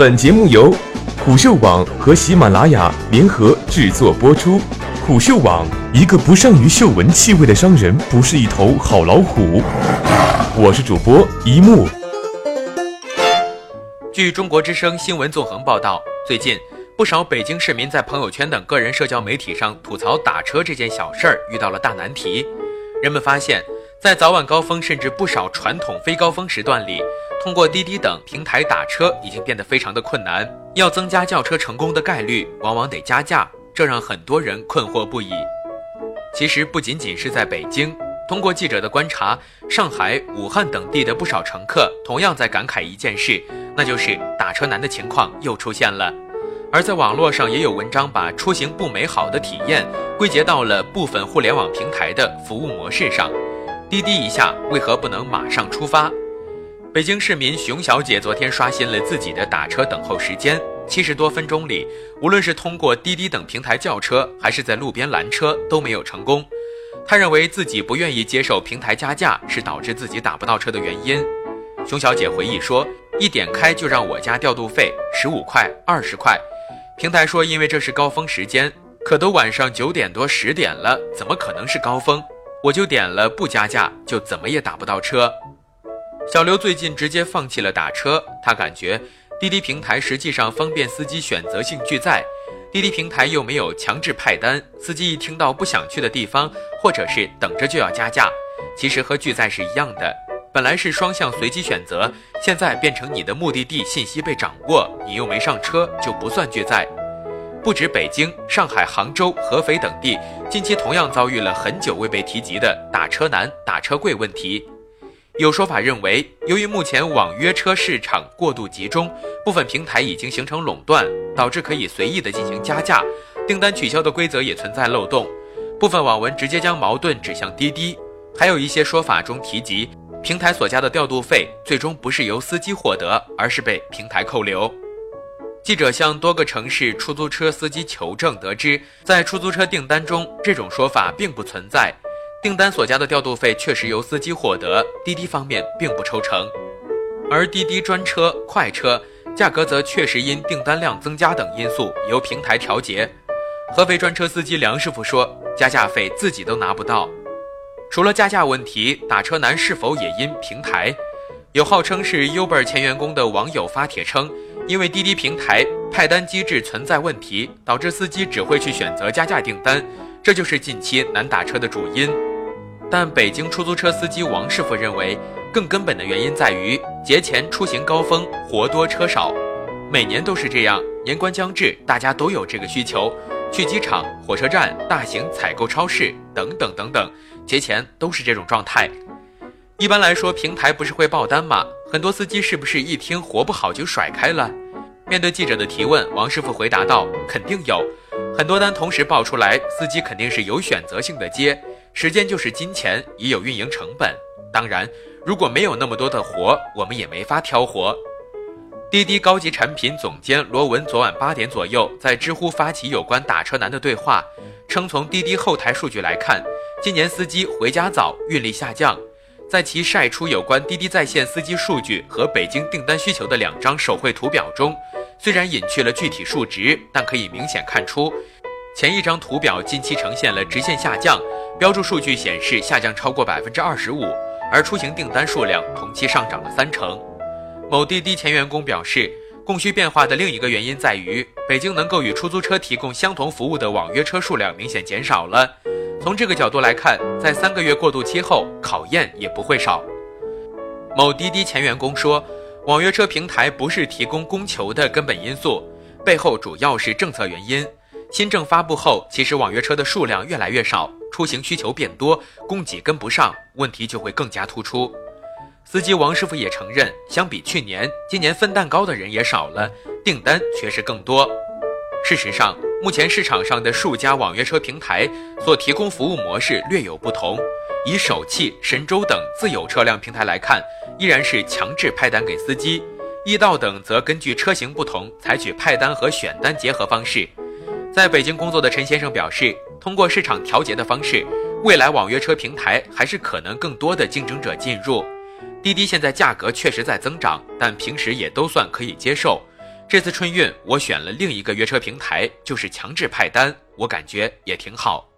本节目由虎嗅网和喜马拉雅联合制作播出。虎嗅网：一个不善于嗅闻气味的商人，不是一头好老虎。我是主播一木。据中国之声新闻纵横报道，最近不少北京市民在朋友圈等个人社交媒体上吐槽打车这件小事儿遇到了大难题。人们发现，在早晚高峰甚至不少传统非高峰时段里，通过滴滴等平台打车已经变得非常的困难。要增加叫车成功的概率，往往得加价，这让很多人困惑不已。其实不仅仅是在北京，通过记者的观察，上海、武汉等地的不少乘客同样在感慨一件事，那就是打车难的情况又出现了。而在网络上也有文章把出行不美好的体验归结到了部分互联网平台的服务模式上。滴滴一下为何不能马上出发？北京市民熊小姐昨天刷新了自己的打车等候时间，七十多分钟里，无论是通过滴滴等平台叫车，还是在路边拦车，都没有成功。她认为自己不愿意接受平台加价是导致自己打不到车的原因。熊小姐回忆说：“一点开就让我加调度费十五块、二十块。”平台说，因为这是高峰时间，可都晚上九点多十点了，怎么可能是高峰？我就点了不加价，就怎么也打不到车。小刘最近直接放弃了打车，他感觉滴滴平台实际上方便司机选择性拒载，滴滴平台又没有强制派单，司机一听到不想去的地方，或者是等着就要加价，其实和拒载是一样的。本来是双向随机选择，现在变成你的目的地信息被掌握，你又没上车就不算拒载。不止北京、上海、杭州、合肥等地，近期同样遭遇了很久未被提及的打车难、打车贵问题。有说法认为，由于目前网约车市场过度集中，部分平台已经形成垄断，导致可以随意的进行加价，订单取消的规则也存在漏洞。部分网文直接将矛盾指向滴滴，还有一些说法中提及。平台所加的调度费最终不是由司机获得，而是被平台扣留。记者向多个城市出租车司机求证，得知在出租车订单中，这种说法并不存在。订单所加的调度费确实由司机获得，滴滴方面并不抽成。而滴滴专车、快车价格则确实因订单量增加等因素由平台调节。合肥专车司机梁师傅说：“加价费自己都拿不到。”除了加价问题，打车难是否也因平台？有号称是 Uber 前员工的网友发帖称，因为滴滴平台派单机制存在问题，导致司机只会去选择加价订单，这就是近期难打车的主因。但北京出租车司机王师傅认为，更根本的原因在于节前出行高峰活多车少，每年都是这样。年关将至，大家都有这个需求。去机场、火车站、大型采购超市等等等等，节前都是这种状态。一般来说，平台不是会爆单吗？很多司机是不是一听活不好就甩开了？面对记者的提问，王师傅回答道：“肯定有，很多单同时爆出来，司机肯定是有选择性的接。时间就是金钱，也有运营成本。当然，如果没有那么多的活，我们也没法挑活。”滴滴高级产品总监罗文昨晚八点左右在知乎发起有关打车难的对话，称从滴滴后台数据来看，今年司机回家早、运力下降。在其晒出有关滴滴在线司机数据和北京订单需求的两张手绘图表中，虽然隐去了具体数值，但可以明显看出，前一张图表近期呈现了直线下降，标注数据显示下降超过百分之二十五，而出行订单数量同期上涨了三成。某滴滴前员工表示，供需变化的另一个原因在于，北京能够与出租车提供相同服务的网约车数量明显减少了。从这个角度来看，在三个月过渡期后，考验也不会少。某滴滴前员工说，网约车平台不是提供供求的根本因素，背后主要是政策原因。新政发布后，其实网约车的数量越来越少，出行需求变多，供给跟不上，问题就会更加突出。司机王师傅也承认，相比去年，今年分蛋糕的人也少了，订单却是更多。事实上，目前市场上的数家网约车平台所提供服务模式略有不同。以首汽、神州等自有车辆平台来看，依然是强制派单给司机；易到等则根据车型不同，采取派单和选单结合方式。在北京工作的陈先生表示，通过市场调节的方式，未来网约车平台还是可能更多的竞争者进入。滴滴现在价格确实在增长，但平时也都算可以接受。这次春运我选了另一个约车平台，就是强制派单，我感觉也挺好。